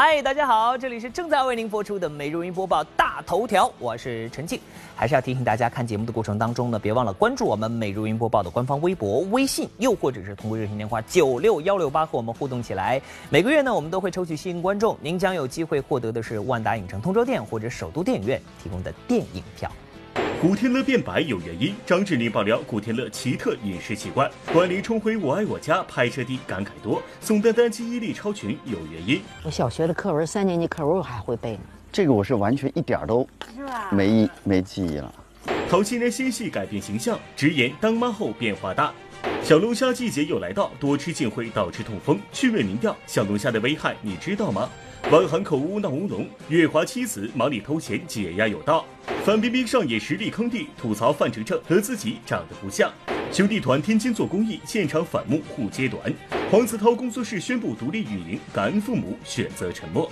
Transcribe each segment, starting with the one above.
嗨，大家好，这里是正在为您播出的《每日云播报大头条》，我是陈静。还是要提醒大家，看节目的过程当中呢，别忘了关注我们《每日云播报》的官方微博、微信，又或者是通过热线电话九六幺六八和我们互动起来。每个月呢，我们都会抽取幸运观众，您将有机会获得的是万达影城通州店或者首都电影院提供的电影票。古天乐变白有原因，张智霖爆料古天乐奇特饮食习惯。关凌重回《我爱我家》拍摄地感慨多，宋丹丹记忆力超群有原因。我小学的课文，三年级课文我还会背呢。这个我是完全一点都没忆没记忆了。陶昕然新戏改变形象，直言当妈后变化大。小龙虾季节又来到，多吃竟会导致痛风。趣味民调：小龙虾的危害你知道吗？汪涵口误闹乌龙，月华妻子忙里偷闲，解压有道。范冰冰上演实力坑弟，吐槽范丞丞和自己长得不像。兄弟团天津做公益，现场反目互揭短。黄子韬工作室宣布独立运营，感恩父母选择沉默。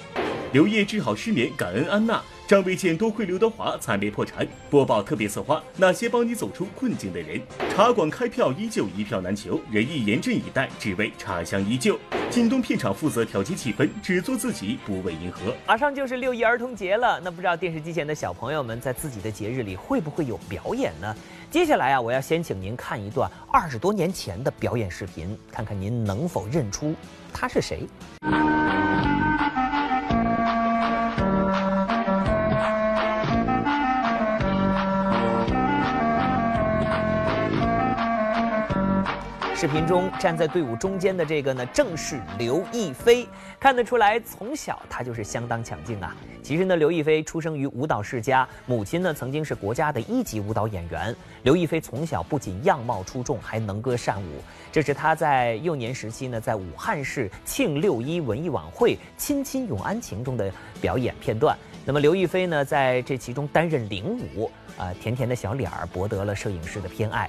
刘烨治好失眠，感恩安娜。张卫健多亏刘德华惨烈破产。播报特别策划：那些帮你走出困境的人。茶馆开票依旧一票难求，人艺严阵以待，只为茶香依旧。京东片场负责调节气氛，只做自己，不为迎合。马上就是六一儿童节了，那不知道电视机前的小朋友们在自己的节日里会不会有表演呢？接下来啊，我要先请您看一段二十多年前的表演视频，看看您能否认出他是谁。视频中站在队伍中间的这个呢，正是刘亦菲。看得出来，从小她就是相当抢镜啊。其实呢，刘亦菲出生于舞蹈世家，母亲呢曾经是国家的一级舞蹈演员。刘亦菲从小不仅样貌出众，还能歌善舞。这是她在幼年时期呢，在武汉市庆六一文艺晚会《亲亲永安情》中的表演片段。那么刘亦菲呢，在这其中担任领舞，啊，甜甜的小脸儿博得了摄影师的偏爱。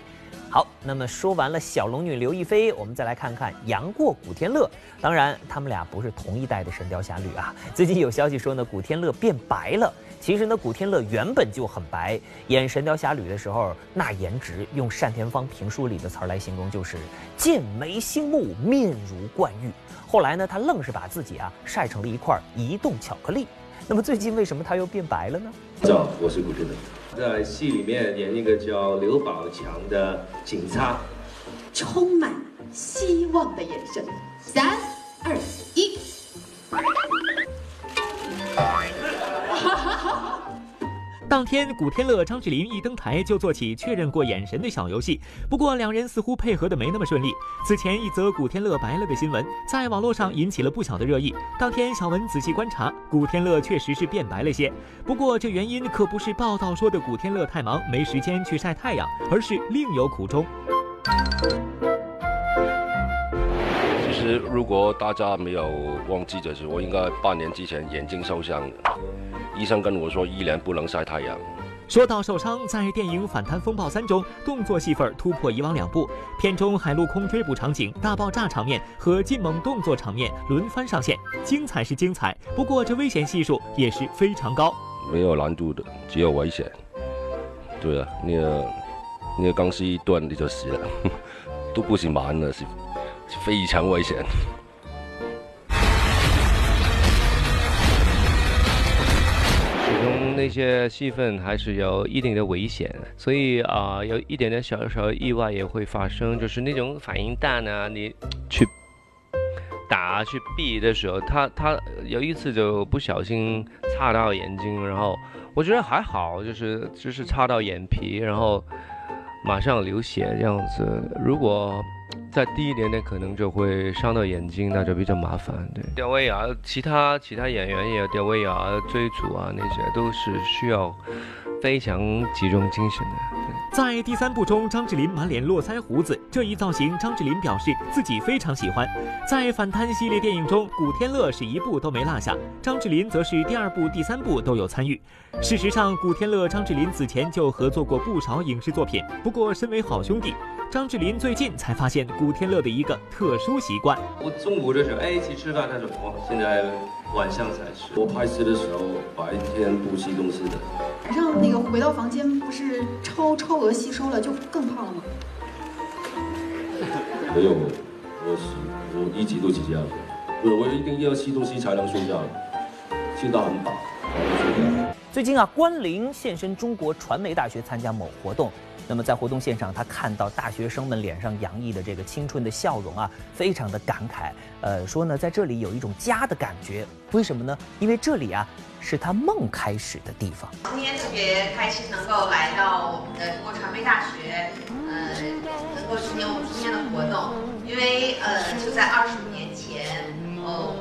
好，那么说完了小龙女刘亦菲，我们再来看看杨过、古天乐。当然，他们俩不是同一代的《神雕侠侣》啊。最近有消息说呢，古天乐变白了。其实呢，古天乐原本就很白，演《神雕侠侣》的时候，那颜值用单田芳评书里的词儿来形容，就是剑眉星目，面如冠玉。后来呢，他愣是把自己啊晒成了一块移动巧克力。那么最近为什么他又变白了呢？大家好，我是古天乐，在戏里面演一个叫刘宝强的警察，充满希望的眼神。三二一。当天，古天乐、张智霖一登台就做起确认过眼神的小游戏，不过两人似乎配合的没那么顺利。此前一则古天乐白了的新闻在网络上引起了不小的热议。当天，小文仔细观察，古天乐确实是变白了些，不过这原因可不是报道说的古天乐太忙没时间去晒太阳，而是另有苦衷。如果大家没有忘记的是，我应该半年之前眼睛受伤。医生跟我说，一年不能晒太阳。说到受伤，在电影《反贪风暴三》中，动作戏份突破以往两部，片中海陆空追捕场景、大爆炸场面和劲猛动作场面轮番上线，精彩是精彩，不过这危险系数也是非常高。没有难度的，只有危险。对啊，那个那个钢丝一断你就死了，都不是蛮的，是是非常危险。那些戏份还是有一定的危险，所以啊，有一点点小小意外也会发生，就是那种反应弹呢，你去打去避的时候，他他有一次就不小心擦到眼睛，然后我觉得还好，就是就是擦到眼皮，然后马上流血这样子。如果在低一点点，可能就会伤到眼睛，那就比较麻烦。对，吊威亚，其他其他演员也有吊威亚追逐啊，那些都是需要非常集中精神的。在第三部中，张智霖满脸络腮胡子，这一造型，张智霖表示自己非常喜欢。在反贪系列电影中，古天乐是一部都没落下，张智霖则是第二部、第三部都有参与。事实上，古天乐、张智霖此前就合作过不少影视作品。不过，身为好兄弟，张智霖最近才发现古天乐的一个特殊习惯。我中午的时候，哎，一起吃饭，他说，哇，现在晚上才吃。我拍戏的时候，白天不吃东西的。晚上那个回到房间，不是超超额吸收了，就更胖了吗？没有，我是我一直都是这样，不是我一定要吃东西才能睡觉。吃到很饱。最近啊，关凌现身中国传媒大学参加某活动。那么在活动现场，他看到大学生们脸上洋溢的这个青春的笑容啊，非常的感慨。呃，说呢，在这里有一种家的感觉。为什么呢？因为这里啊，是他梦开始的地方。今天特别开心能够来到我们的中国传媒大学，呃，能够参加我们今天的活动，因为呃，就在二十五年前。哦，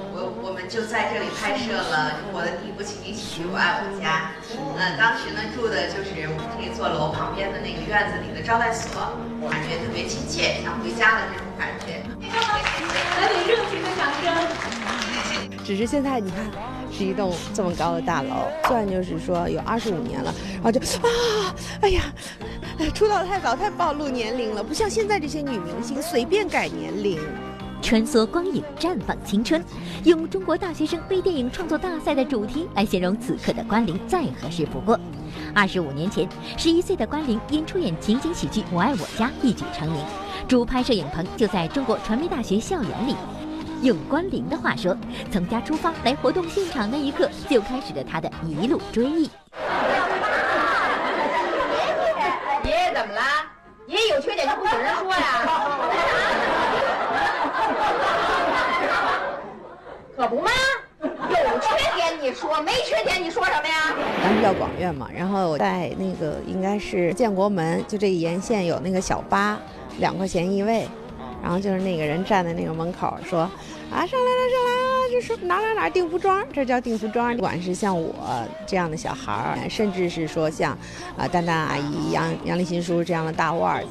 就在这里拍摄了中国的第一部情景喜剧《我爱我家》。呃，当时呢住的就是我们这座楼旁边的那个院子里的招待所，感觉特别亲切，像回家的那种感觉。来点热情的掌声。只是现在你看，是一栋这么高的大楼，算就是说有二十五年了，然后就啊，哎呀，出道太早太暴露年龄了，不像现在这些女明星随便改年龄。穿梭光影，绽放青春，用中国大学生微电影创作大赛的主题来形容此刻的关凌，再合适不过。二十五年前，十一岁的关凌因出演情景喜剧《我爱我家》一举成名，主拍摄影棚就在中国传媒大学校园里。用关凌的话说，从家出发来活动现场那一刻，就开始了他的一路追忆。爷爷怎么了？爷爷有缺点就不准人说呀。可不吗？有缺点你说，没缺点你说什么呀？当时叫广院嘛，然后在那个应该是建国门，就这沿线有那个小巴，两块钱一位，然后就是那个人站在那个门口说，啊上来了上来了，就是哪哪哪订服装，这叫订服装。不管是像我这样的小孩儿，甚至是说像啊丹丹阿姨、杨杨立新叔这样的大腕儿。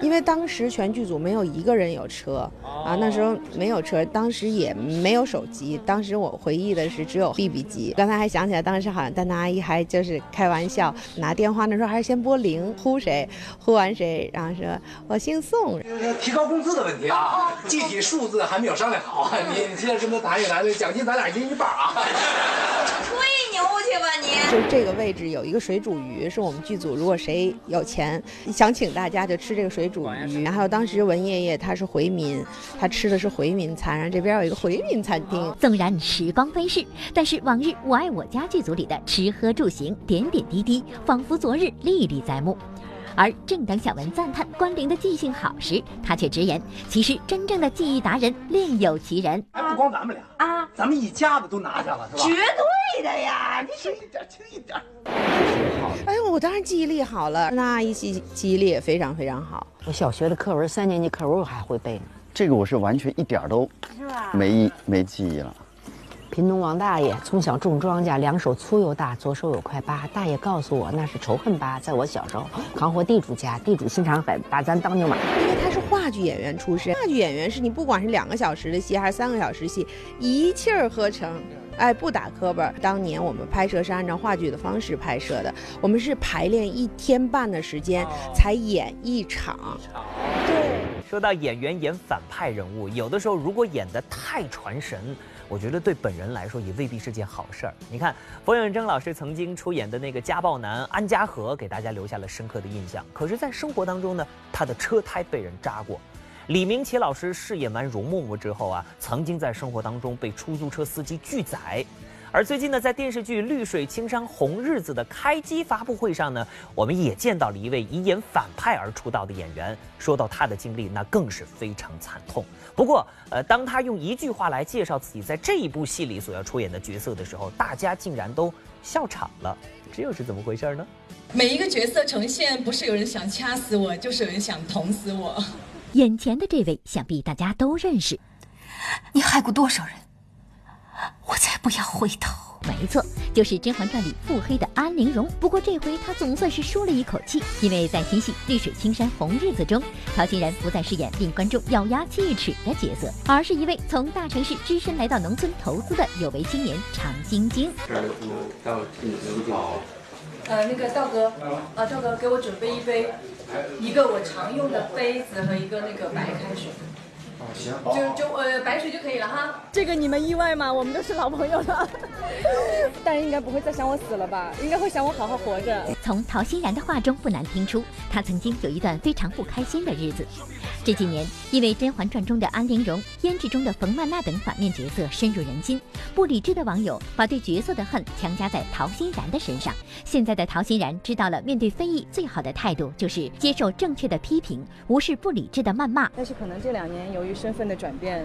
因为当时全剧组没有一个人有车啊，那时候没有车，当时也没有手机。当时我回忆的是只有 BB 机。刚才还想起来，当时好像丹丹阿姨还就是开玩笑拿电话，那时候还是先拨零，呼谁，呼完谁，然后说我姓宋。提高工资的问题啊，具体数字还没有商量好，你你现在跟他谈一谈，奖金咱俩一人一半啊。吹牛去吧你！就这个位置有一个水煮鱼，是我们剧组如果谁有钱想请大家就吃这个水煮鱼。还有当时文爷爷他是回民，他吃的是回民餐，然后这边有一个回民餐厅。纵然时光飞逝，但是往日《我爱我家》剧组里的吃喝住行点点滴滴，仿佛昨日历历在目。而正当小文赞叹关凌的记性好时，他却直言，其实真正的记忆达人另有其人。还不光咱们俩啊，咱们一家子都拿下了，是吧？绝对的呀！你轻一点，轻一点。哎呦，我当然记忆力好了，那阿姨记记忆力也非常非常好。我小学的课文，三年级课文我还会背呢。这个我是完全一点都没没记忆了。贫农王大爷从小种庄稼，两手粗又大，左手有块疤。大爷告诉我，那是仇恨疤。在我小时候，扛活地主家，地主心肠狠，把咱当牛马。因为他是话剧演员出身，话剧演员是你不管是两个小时的戏还是三个小时戏，一气儿呵成，哎，不打磕巴。当年我们拍摄是按照话剧的方式拍摄的，我们是排练一天半的时间才演一场。对，说到演员演反派人物，有的时候如果演得太传神。我觉得对本人来说也未必是件好事儿。你看，冯远征老师曾经出演的那个家暴男安家和，给大家留下了深刻的印象。可是，在生活当中呢，他的车胎被人扎过。李明启老师饰演完容嬷嬷之后啊，曾经在生活当中被出租车司机拒载。而最近呢，在电视剧《绿水青山红日子》的开机发布会上呢，我们也见到了一位以演反派而出道的演员。说到他的经历，那更是非常惨痛。不过，呃，当他用一句话来介绍自己在这一部戏里所要出演的角色的时候，大家竟然都笑场了。这又是怎么回事呢？每一个角色呈现，不是有人想掐死我，就是有人想捅死我。眼前的这位，想必大家都认识。你害过多少人？我才不要回头！没错，就是《甄嬛传》里腹黑的安陵容。不过这回她总算是舒了一口气，因为在新戏《绿水青山红日子》中，陶欣然不再饰演令观众咬牙切齿的角色，而是一位从大城市只身来到农村投资的有为青年常晶晶。呃，那个道哥，啊，道哥，给我准备一杯，一个我常用的杯子和一个那个白开水。行，就就呃白水就可以了哈。这个你们意外吗？我们都是老朋友了，但应该不会再想我死了吧？应该会想我好好活着。从陶欣然的话中不难听出，他曾经有一段非常不开心的日子。这几年，因为《甄嬛传》中的安陵容、胭脂中的冯曼娜等反面角色深入人心，不理智的网友把对角色的恨强加在陶欣然的身上。现在的陶欣然知道了，面对非议最好的态度就是接受正确的批评，无视不理智的谩骂。但是可能这两年由于身份的转变，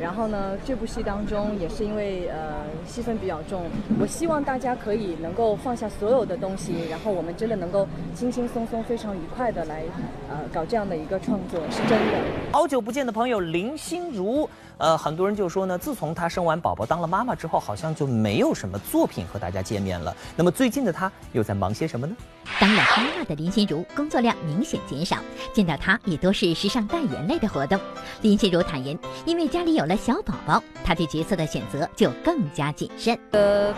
然后呢，这部戏当中也是因为呃戏份比较重，我希望大家可以能够放下所有的东西，然后我们真的能够轻轻松松、非常愉快的来呃搞这样的一个创作。是真的，好久不见的朋友林心如，呃，很多人就说呢，自从她生完宝宝当了妈妈之后，好像就没有什么作品和大家见面了。那么最近的她又在忙些什么呢？当了妈妈的林心如工作量明显减少，见到她也多是时尚代言类的活动。林心如坦言，因为家里有了小宝宝，她对角色的选择就更加谨慎。呃，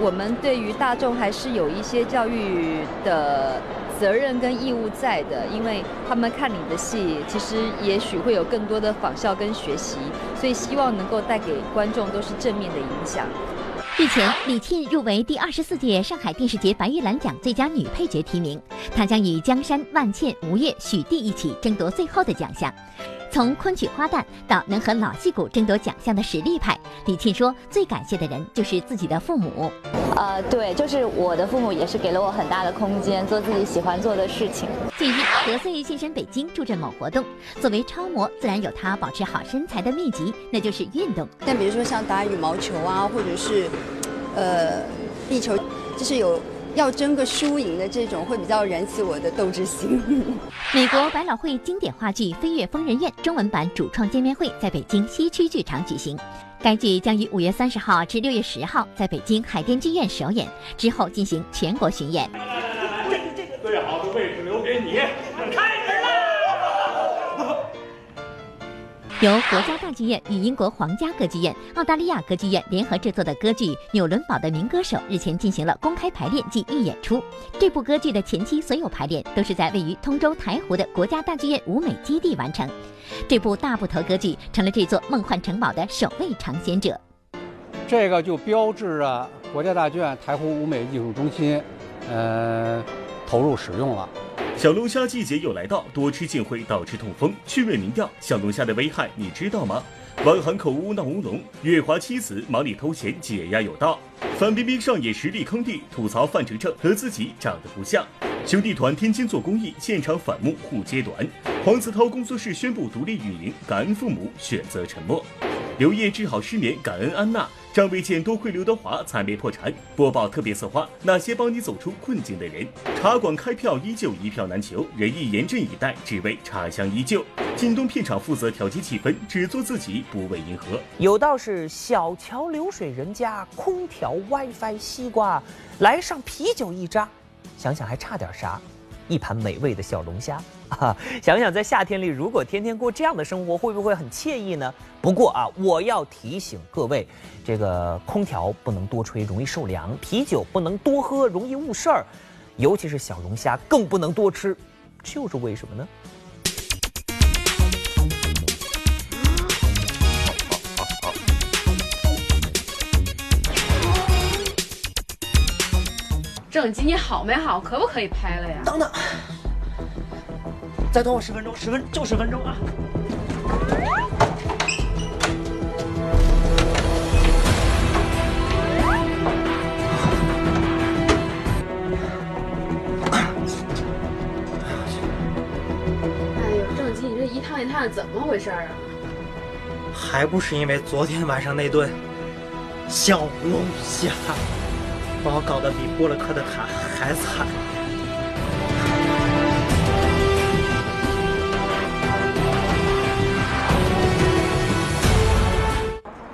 我们对于大众还是有一些教育的。责任跟义务在的，因为他们看你的戏，其实也许会有更多的仿效跟学习，所以希望能够带给观众都是正面的影响。日前，李沁入围第二十四届上海电视节白玉兰奖最佳女配角提名，她将与江山、万茜、吴越、许娣一起争夺最后的奖项。从昆曲花旦到能和老戏骨争夺奖项的实力派，李沁说最感谢的人就是自己的父母。呃，对，就是我的父母也是给了我很大的空间，做自己喜欢做的事情。近日，何穗现身北京助阵某活动，作为超模，自然有她保持好身材的秘籍，那就是运动。但比如说像打羽毛球啊，或者是，呃，壁球，就是有。要争个输赢的这种会比较燃起我的斗志心。美国百老汇经典话剧《飞越疯人院》中文版主创见面会在北京西区剧场举行，该剧将于五月三十号至六月十号在北京海淀剧院首演，之后进行全国巡演。最好的位置留给你，开由国家大剧院与英国皇家歌剧院、澳大利亚歌剧院联合制作的歌剧《纽伦堡的民歌手》日前进行了公开排练及预演出。这部歌剧的前期所有排练都是在位于通州台湖的国家大剧院舞美基地完成。这部大部头歌剧成了这座梦幻城堡的首位尝鲜者。这个就标志着国家大剧院台湖舞美艺术中心，呃，投入使用了。小龙虾季节又来到，多吃竟会导致痛风。趣味民调：小龙虾的危害你知道吗？汪涵口误闹乌龙，月华妻子忙里偷闲，解压有道。范冰冰上演实力坑弟，吐槽范丞丞和自己长得不像。兄弟团天津做公益，现场反目互揭短。黄子韬工作室宣布独立运营，感恩父母选择沉默。刘烨治好失眠，感恩安娜。张卫健多亏刘德华，惨烈破产。播报特别策划：那些帮你走出困境的人。茶馆开票依旧一票难求，人亦严阵以待，只为茶香依旧。京东片场负责调节气氛，只做自己，不为迎合。有道是小桥流水人家，空调 WiFi 西瓜，来上啤酒一扎，想想还差点啥？一盘美味的小龙虾。啊，想想在夏天里，如果天天过这样的生活，会不会很惬意呢？不过啊，我要提醒各位，这个空调不能多吹，容易受凉；啤酒不能多喝，容易误事儿；尤其是小龙虾更不能多吃，这又是为什么呢？郑基，你好没好？可不可以拍了呀？等等。再等我十分钟，十分就十分钟啊！基，你这一趟一趟的怎么回事啊？还不是因为昨天晚上那顿小龙虾，把我搞得比波洛克的卡还惨。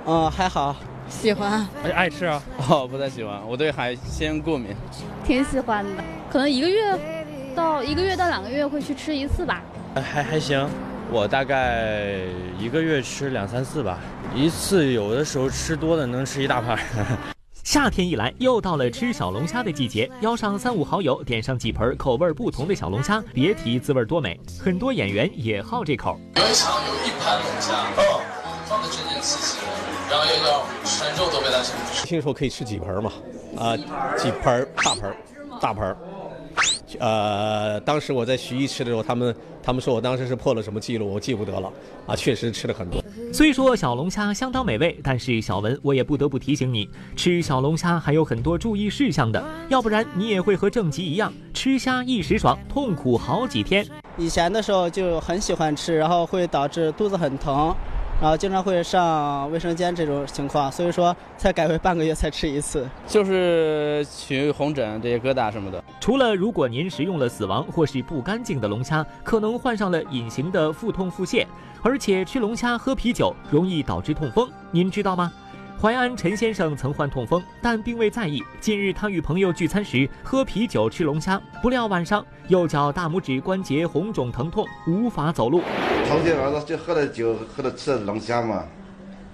嗯，还好，喜欢，爱吃啊？哦，不太喜欢，我对海鲜过敏。挺喜欢的，可能一个月到一个月到两个月会去吃一次吧。还还行，我大概一个月吃两三次吧，一次有的时候吃多了能吃一大盘。夏天一来，又到了吃小龙虾的季节，邀上三五好友，点上几盆口味不同的小龙虾，别提滋味多美。很多演员也好这口。原场有一盘龙虾，放的整整齐齐。然后又要全肉都被它吃。听说可以吃几盆嘛？啊，几盆大盆大盆呃，当时我在徐艺吃的时候，他们他们说我当时是破了什么记录，我记不得了啊，确实吃了很多。虽说小龙虾相当美味，但是小文我也不得不提醒你，吃小龙虾还有很多注意事项的，要不然你也会和郑吉一样，吃虾一时爽，痛苦好几天。以前的时候就很喜欢吃，然后会导致肚子很疼。然后经常会上卫生间这种情况，所以说才改为半个月才吃一次，就是取红疹这些疙瘩什么的。除了如果您食用了死亡或是不干净的龙虾，可能患上了隐形的腹痛腹泻，而且吃龙虾喝啤酒容易导致痛风，您知道吗？淮安陈先生曾患痛风，但并未在意。近日，他与朋友聚餐时喝啤酒吃龙虾，不料晚上右脚大拇指关节红肿疼痛，无法走路。头天晚上就喝了酒，喝了吃了龙虾嘛，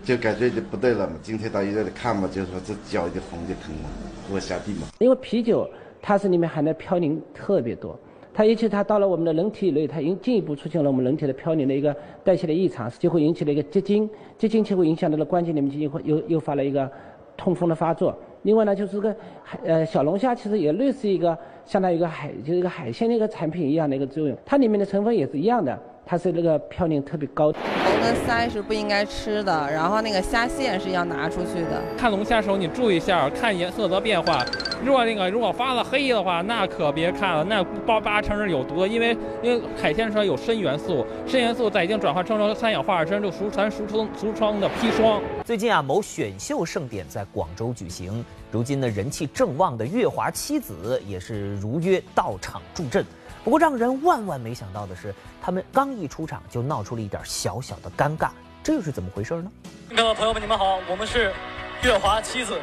就感觉就不对了嘛。今天到医院里看嘛，就说这脚就红就疼嘛，我下地嘛。因为啤酒它是里面含的嘌呤特别多。它尤其它到了我们的人体内，它引进一步出现了我们人体的嘌呤的一个代谢的异常，就会引起了一个结晶，结晶就会影响到了关节里面就会诱诱发了一个痛风的发作。另外呢，就是个海呃小龙虾其实也类似一个相当于一个海就是一个海鲜的一个产品一样的一个作用，它里面的成分也是一样的。它是那个嘌呤特别高，头跟腮是不应该吃的，然后那个虾线是要拿出去的。看龙虾时候你注意一下，看颜色的变化。如果那个如果发了黑的话，那可别看了，那八八成是有毒的，因为因为海鲜上有砷元素，砷元素在已经转化成三氧化二砷，就俗传俗称俗称的砒霜。最近啊，某选秀盛典在广州举行，如今呢人气正旺的月华七子也是如约到场助阵。不过让人万万没想到的是，他们刚一出场就闹出了一点小小的尴尬，这又是怎么回事呢？观众朋友们，你们好，我们是月华七子，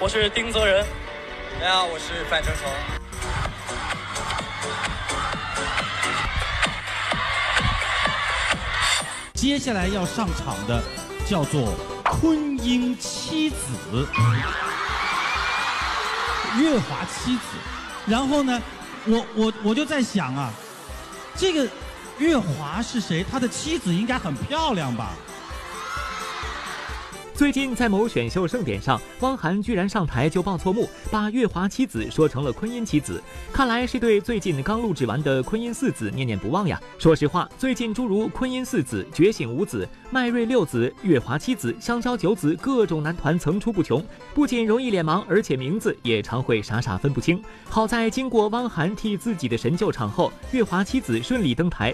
我是丁泽仁。大家好，我是范丞丞。接下来要上场的叫做昆英七子，月华七子，然后呢？我我我就在想啊，这个月华是谁？他的妻子应该很漂亮吧？最近在某选秀盛典上，汪涵居然上台就报错幕，把月华妻子说成了昆音妻子，看来是对最近刚录制完的昆音四子念念不忘呀。说实话，最近诸如昆音四子、觉醒五子、麦瑞六子、月华七子、香蕉九子各种男团层出不穷，不仅容易脸盲，而且名字也常会傻傻分不清。好在经过汪涵替自己的神救场后，月华七子顺利登台。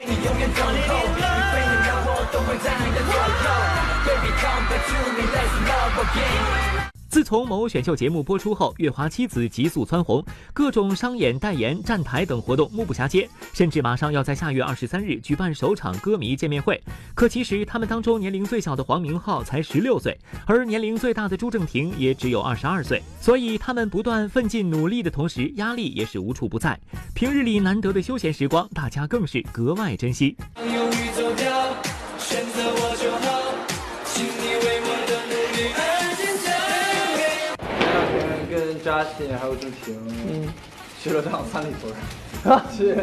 自从某选秀节目播出后，月华妻子急速蹿红，各种商演、代言、站台等活动目不暇接，甚至马上要在下月二十三日举办首场歌迷见面会。可其实他们当中年龄最小的黄明昊才十六岁，而年龄最大的朱正廷也只有二十二岁，所以他们不断奋进努力的同时，压力也是无处不在。平日里难得的休闲时光，大家更是格外珍惜。佳信还有朱婷，嗯，去了趟三里屯，去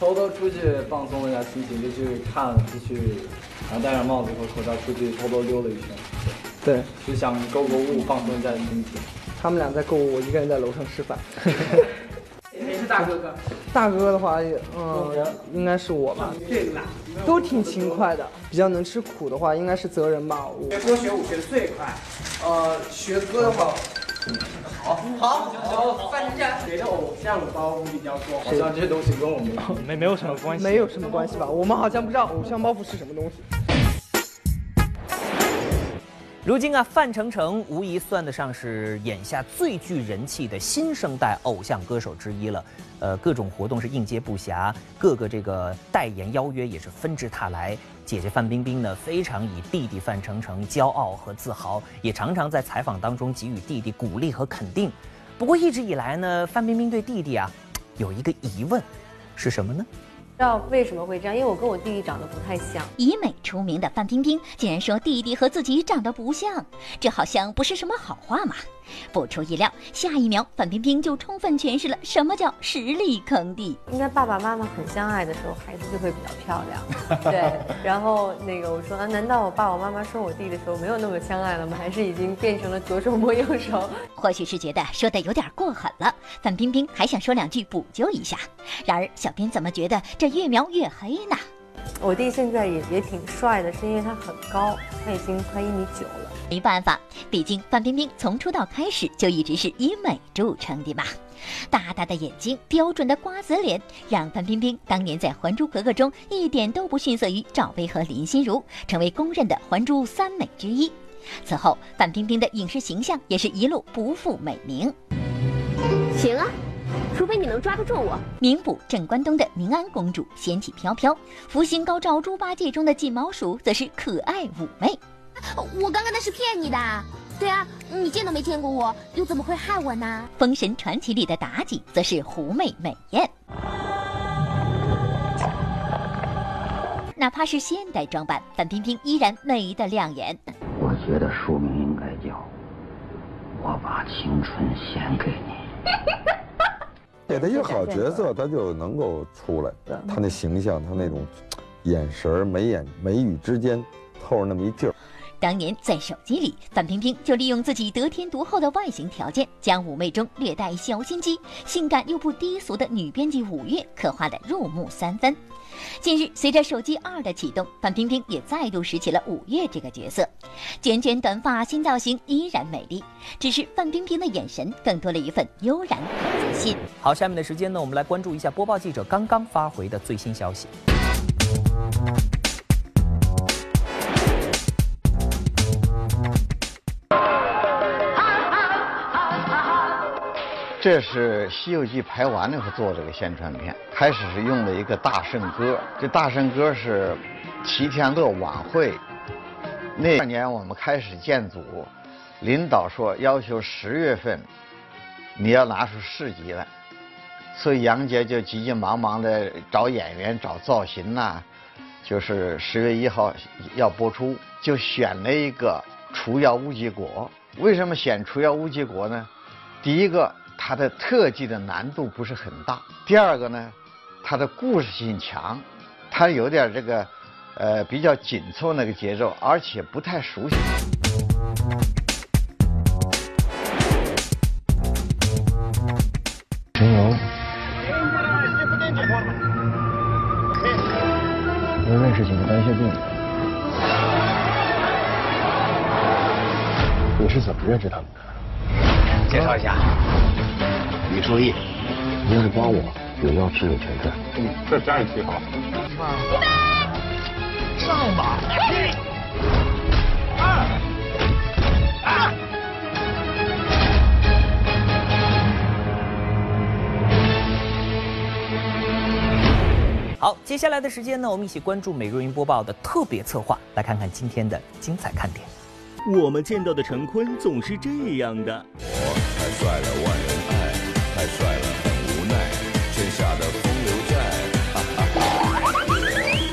偷偷出去放松一下心情，就去看了，就去，然后戴上帽子和口罩出去偷偷溜了一圈，对，就想购购物放松一下心情。他们俩在购物，我一个人在楼上吃饭。谁 是大哥哥？大哥哥的话，嗯，应该是我吧。这俩都挺勤快的，比较能吃苦的话，应该是泽仁吧。学歌学舞学的最快，呃，学歌的话。好，好，好，范丞丞，谁的偶像包袱比较多？好像这些东西跟我们没没有什么关系，没有什么关系吧？我们好像不知道偶像包袱是什么东西。如今啊，范丞丞无疑算得上是眼下最具人气的新生代偶像歌手之一了。呃，各种活动是应接不暇，各个这个代言邀约也是纷至沓来。姐姐范冰冰呢，非常以弟弟范丞丞骄傲和自豪，也常常在采访当中给予弟弟鼓励和肯定。不过一直以来呢，范冰冰对弟弟啊，有一个疑问，是什么呢？知道为什么会这样？因为我跟我弟弟长得不太像。以美出名的范冰冰竟然说弟弟和自己长得不像，这好像不是什么好话嘛？不出意料，下一秒范冰冰就充分诠释了什么叫实力坑弟。应该爸爸妈妈很相爱的时候，孩子就会比较漂亮。对，然后那个我说啊，难道我爸我妈妈说我弟的时候没有那么相爱了吗？还是已经变成了左手摸右手？或许是觉得说的有点过狠了，范冰冰还想说两句补救一下。然而，小编怎么觉得这越描越黑呢？我弟现在也也挺帅的，是因为他很高，他已经快一米九了。没办法，毕竟范冰冰从出道开始就一直是以美著称的嘛。大大的眼睛，标准的瓜子脸，让范冰冰当年在《还珠格格》中一点都不逊色于赵薇和林心如，成为公认的还珠三美之一。此后，范冰冰的影视形象也是一路不负美名。行啊，除非你能抓得住我。名捕镇关东的宁安公主仙气飘飘，福星高照猪八戒中的金毛鼠则是可爱妩媚。我刚刚那是骗你的，对啊，你见都没见过我，又怎么会害我呢？《封神传奇》里的妲己则是狐媚美艳，哪怕是现代装扮，范冰冰依然美得亮眼。我觉得书名应该叫《我把青春献给你》。给他一个好角色，他就能够出来。他那形象，他那种眼神眉眼眉宇之间透着那么一劲儿。当年在手机里，范冰冰就利用自己得天独厚的外形条件，将妩媚中略带小心机、性感又不低俗的女编辑五月刻画的入木三分。近日，随着手机二的启动，范冰冰也再度拾起了五月这个角色，卷卷短发，新造型依然美丽，只是范冰冰的眼神更多了一份悠然和自信。好，下面的时间呢，我们来关注一下播报记者刚刚发回的最新消息。这是《西游记》拍完了以后做这个宣传片，开始是用了一个大圣歌，这大圣歌是齐天乐晚会那年我们开始建组，领导说要求十月份你要拿出市集来，所以杨洁就急急忙忙的找演员、找造型呐，就是十月一号要播出，就选了一个除妖乌鸡国。为什么选除妖乌鸡国呢？第一个。它的特技的难度不是很大。第二个呢，它的故事性强，它有点这个，呃，比较紧凑那个节奏，而且不太熟悉。陈游，我认识几个白血病。你是怎么认识他们的？介绍一下。李书义，你要是帮我，有要吃有钱赚。嗯，这家也挺好。预备，上吧！一、二、三。好，接下来的时间呢，我们一起关注美若云播报的特别策划，来看看今天的精彩看点。我们见到的陈坤总是这样的。我太帅了，万人爱。太帅了，很无奈，天下的风流债。哈哈哈！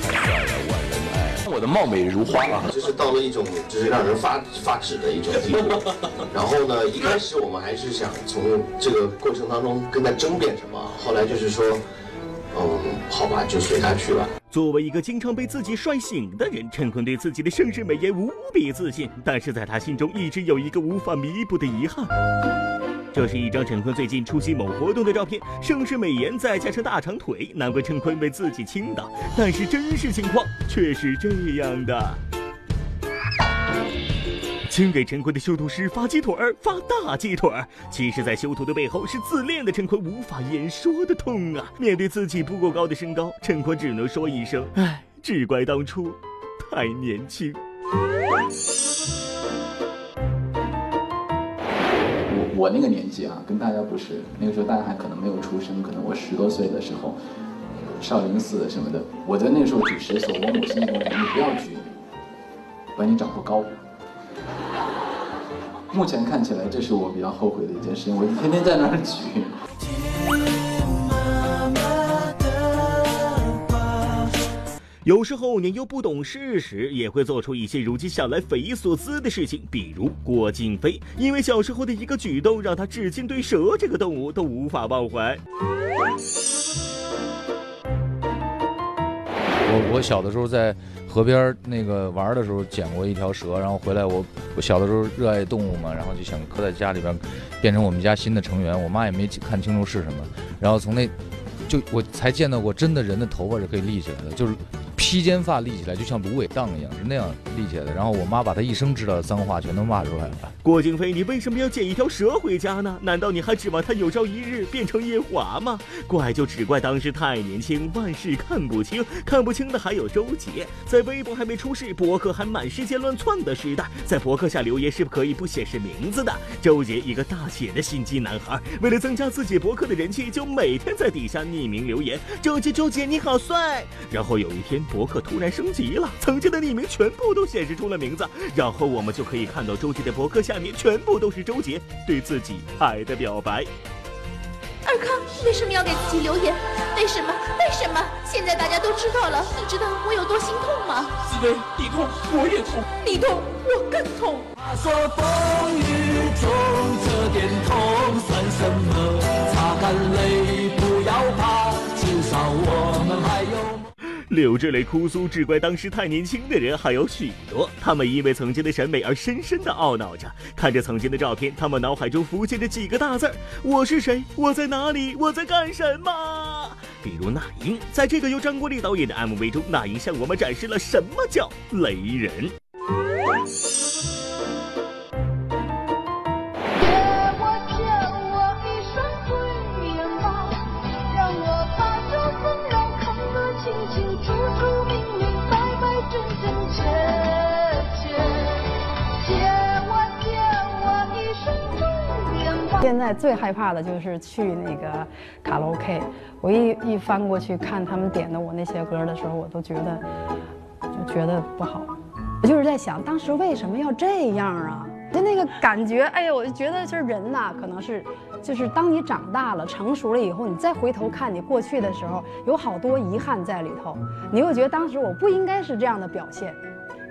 太帅了，万人爱。我的貌美如花啊，就是到了一种就是让人发发指的一种地步。然后呢，一开始我们还是想从这个过程当中跟他争辩什么，后来就是说，嗯，好吧，就随他去吧。作为一个经常被自己帅醒的人，陈坤对自己的盛世美颜无比自信，但是在他心中一直有一个无法弥补的遗憾。这是一张陈坤最近出席某活动的照片，盛世美颜再加上大长腿，难怪陈坤被自己倾倒。但是真实情况却是这样的：请给陈坤的修图师发鸡腿儿，发大鸡腿儿。其实，在修图的背后是自恋的陈坤无法言说的痛啊！面对自己不够高的身高，陈坤只能说一声：唉，只怪当初太年轻。我那个年纪啊，跟大家不是那个时候，大家还可能没有出生，可能我十多岁的时候，少林寺什么的，我在那时候举蛇索，我母亲跟我说：“你不要举，不然你长不高。”目前看起来，这是我比较后悔的一件事情，我天天在那儿举。有时候年幼不懂事时，也会做出一些如今想来匪夷所思的事情。比如郭京飞，因为小时候的一个举动，让他至今对蛇这个动物都无法忘怀。我我小的时候在河边那个玩的时候捡过一条蛇，然后回来我我小的时候热爱动物嘛，然后就想刻在家里边，变成我们家新的成员。我妈也没看清楚是什么，然后从那就我才见到过真的人的头发是可以立起来的，就是披肩发立起来，就像芦苇荡一样，是那样立起来的。然后我妈把她一生知道的脏话全都骂出来了。郭京飞，你为什么要捡一条蛇回家呢？难道你还指望它有朝一日变成夜华吗？怪就只怪当时太年轻，万事看不清。看不清的还有周杰，在微博还没出世，博客还满世界乱窜的时代，在博客下留言是可以不显示名字的。周杰一个大写的心机男孩，为了增加自己博客的人气，就每天在底下匿名留言：“周杰，周杰你好帅。”然后有一天，博客突然升级了，曾经的匿名全部都显示出了名字，然后我们就可以看到周杰的博客下面全部都是周杰对自己爱的表白。尔康为什么要给自己留言？为什么？为什么？现在大家都知道了，你知道我有多心痛吗？紫薇，你痛，我也痛，你痛，我更痛。他说风雨中这点痛算什么？擦干泪，流着泪哭诉，只怪当时太年轻的人还有许多。他们因为曾经的审美而深深的懊恼着，看着曾经的照片，他们脑海中浮现着几个大字儿：我是谁？我在哪里？我在干什么？比如那英，在这个由张国立导演的 MV 中，那英向我们展示了什么叫雷人。现在最害怕的就是去那个卡拉 OK，我一一翻过去看他们点的我那些歌的时候，我都觉得就觉得不好。我就是在想，当时为什么要这样啊？就那个感觉，哎呀，我就觉得就是人呐，可能是就是当你长大了、成熟了以后，你再回头看你过去的时候，有好多遗憾在里头，你又觉得当时我不应该是这样的表现。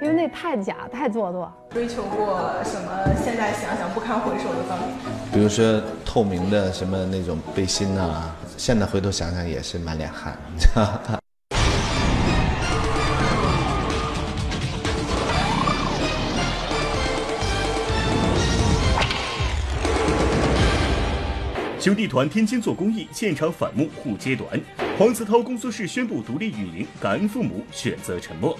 因为那太假太做作，追求过什么？现在想想不堪回首的造型，比如说透明的什么那种背心啊，现在回头想想也是满脸汗。兄弟团天津做公益，现场反目互揭短。黄子韬工作室宣布独立运营，感恩父母选择沉默。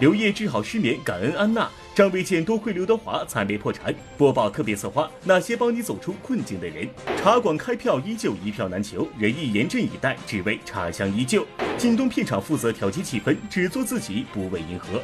刘烨治好失眠，感恩安娜。张卫健多亏刘德华，惨烈破产。播报特别策划：那些帮你走出困境的人。茶馆开票依旧一票难求，人艺严阵以待，只为茶香依旧。靳东片场负责调节气氛，只做自己，不为迎合。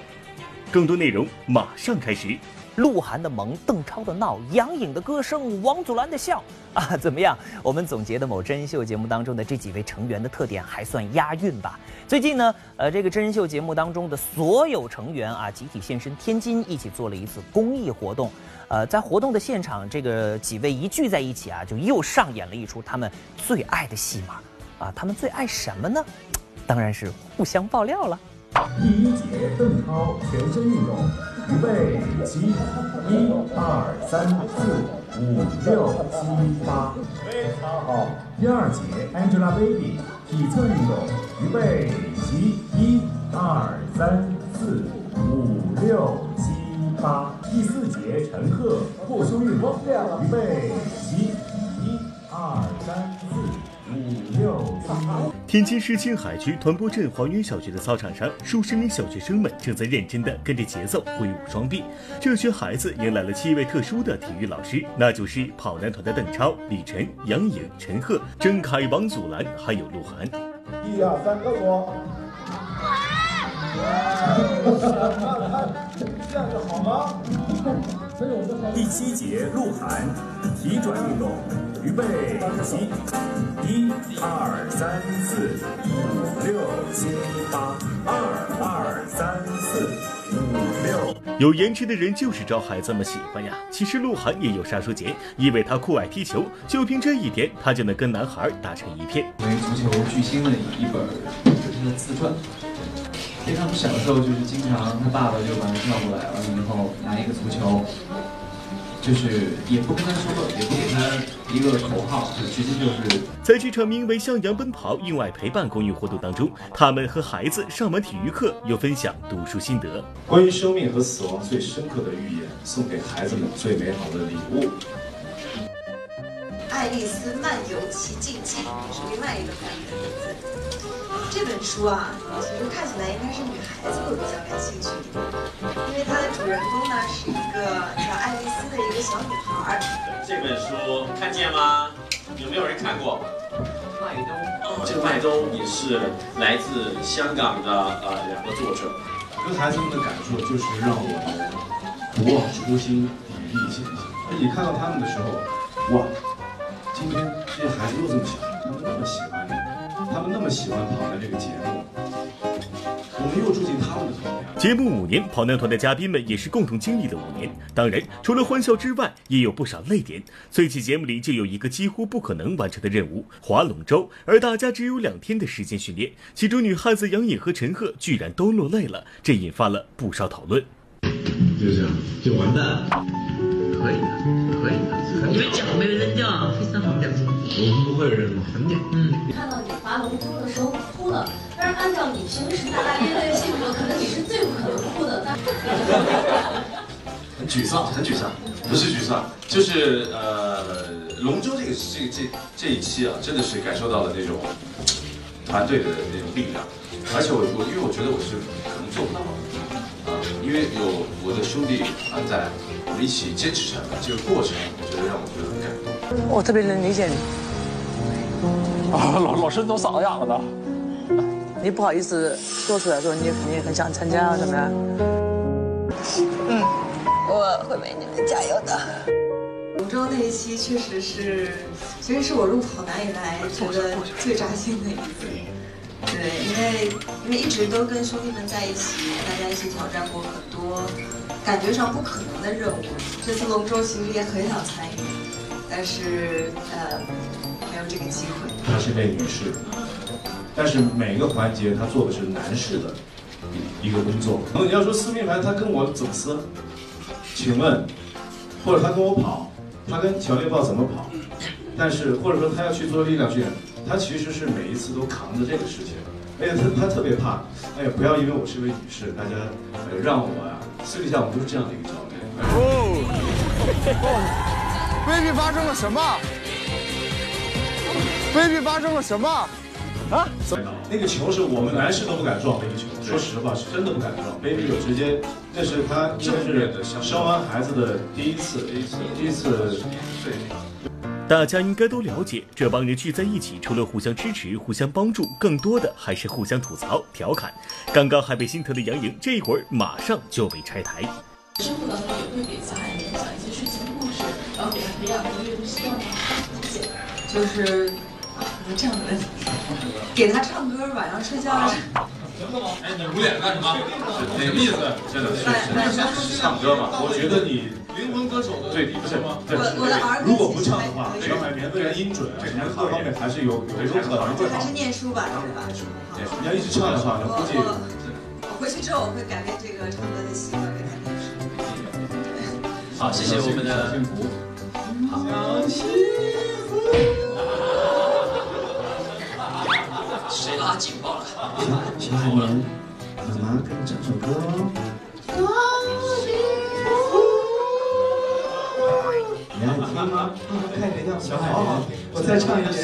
更多内容马上开始。鹿晗的萌，邓超的闹，杨颖的歌声，王祖蓝的笑 啊，怎么样？我们总结的某真人秀节目当中的这几位成员的特点还算押韵吧？最近呢，呃，这个真人秀节目当中的所有成员啊，集体现身天津，一起做了一次公益活动。呃，在活动的现场，这个几位一聚在一起啊，就又上演了一出他们最爱的戏码啊。他们最爱什么呢？当然是互相爆料了。第一节，邓超全身运动，预备起，一、二、三、四、五、六、七、八，非常好。第二节，Angelababy 体侧运动，预备起，一、二、三、四、五、六、七、八。第四节，陈赫过胸运动，预备起，一、二、三、五六七。天津市青海区团泊镇黄源小学的操场上，数十名小学生们正在认真地跟着节奏挥舞双臂。这群孩子迎来了七位特殊的体育老师，那就是跑男团的邓超、李晨、杨颖、陈赫、郑恺、王祖蓝，还有鹿晗。一二三，跟我。第七节，鹿晗体转运动，预备起，一、二、三、四、五、六、七、八，二、二、三、四、五、六。有颜值的人就是招孩子们喜欢呀。其实鹿晗也有杀手锏，因为他酷爱踢球，就凭这一点，他就能跟男孩打成一片。为足球巨星的一本这是自传。非常小时候就是经常他爸爸就把他叫过来，完了以后拿一个足球，就是也不跟他说，也不给他一个口号，就直接就是在这场名为“向阳奔跑，用爱陪伴”公益活动当中，他们和孩子上完体育课，又分享读书心得。关于生命和死亡最深刻的预言，送给孩子们最美好的礼物。《爱丽丝漫游奇境记》是另外一个版本的名字。这本书啊，其实看起来应该是女孩子会比较感兴趣，因为它的主人公呢是一个叫爱丽丝的一个小女孩。这本书看见吗？有没有人看过？麦兜。哦，这个麦兜也是来自香港的呃两个作者。跟孩子们的感受就是让我们不忘初心，砥砺前行。而你看到他们的时候，哇，今天这些孩子又这么小，他们那么喜欢你，他们那么喜欢跑男这个节目，我们又住进他们的童年。节目五年，跑男团的嘉宾们也是共同经历了五年。当然，除了欢笑之外，也有不少泪点。这期节目里就有一个几乎不可能完成的任务——划龙舟，而大家只有两天的时间训练。其中，女汉子杨颖和陈赫居然都落泪了，这引发了不少讨论。就这样，就完蛋了。可以的，可以的，你们奖没有扔掉，非常好。我们不会扔吗？很屌，嗯。看到你划龙舟的时候哭了，但是按照你平时大大咧咧的性格，可能你是最不可能哭的。但很沮丧，很沮丧，不是沮丧，就是呃，龙舟这个这这这一期啊，真的是感受到了那种团队的那种力量，而且我我因为我觉得我是可能做不到的，啊，因为有我的兄弟啊在，我们一起坚持下来，这个过程，我觉得让我觉得很感动。我特别能理解你。啊，老老师都嗓子哑了呢？你不好意思说出来说，你也肯定很想参加啊什么的。嗯，我会为你们加油的。龙舟那一期确实是，其实是我入跑男以来觉得最扎心的一次。对，因为因为一直都跟兄弟们在一起，大家一起挑战过很多感觉上不可能的任务。这次龙舟其实也很想参与，但是呃没有这个机会。她是位女士，但是每个环节她做的是男士的一个工作。然后你要说撕名牌，她跟我怎么撕？请问，或者她跟我跑，她跟小猎豹怎么跑？但是或者说她要去做力量训练，她其实是每一次都扛着这个事情，而且她她特别怕，哎呀，不要因为我是位女士，大家呃让我呀、私底下我们都是这样的一个教练。哦哦，baby 发生了什么？baby 发生了什么？啊？那个球是我们男士都不敢撞的一个球，说实话是真的不敢撞。baby 就直接，那是他应该是生完孩子的第一次，第一次，第一次，对。大家应该都了解，这帮人聚在一起，除了互相支持、互相帮助，更多的还是互相吐槽、调侃。刚刚还被心疼的杨颖，这一会儿马上就被拆台。生活当中也会给小孩子讲一些睡前故事，然后给他培养一个阅读习惯吗？就是，这样的，给他唱歌，晚上睡觉。哎，你捂脸干什么？什么意思？真的是是唱歌嘛？我觉得你灵魂歌手的对，不是我我的儿如果不唱的话，小海绵对音准啊什么各方面还是有有有可能会好还是。念书吧，是吧？你要一直唱的话，我估计我回去之后我会改变这个唱歌的习惯，给他念书。好，谢谢我们的谁拉警报了？小海绵，妈妈给你唱首歌哦。你爱听吗？看你的样子，好好，我再唱一遍。